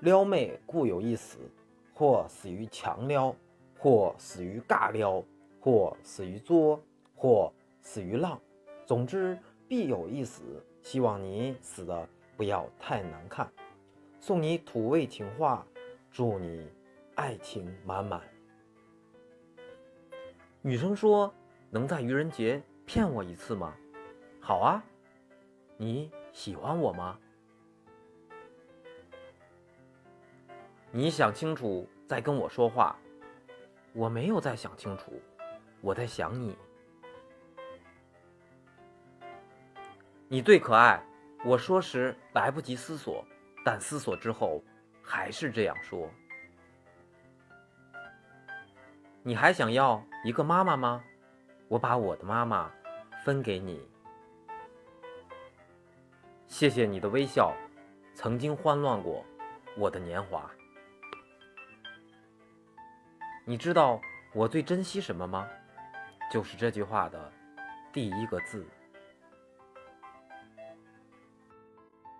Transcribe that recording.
撩妹固有一死，或死于强撩，或死于尬撩，或死于作，或死于浪。总之，必有一死。希望你死的不要太难看。送你土味情话，祝你爱情满满。女生说：“能在愚人节骗我一次吗？”好啊，你喜欢我吗？你想清楚再跟我说话。我没有再想清楚，我在想你。你最可爱。我说时来不及思索，但思索之后还是这样说。你还想要一个妈妈吗？我把我的妈妈分给你。谢谢你的微笑，曾经欢乱过我的年华。你知道我最珍惜什么吗？就是这句话的第一个字。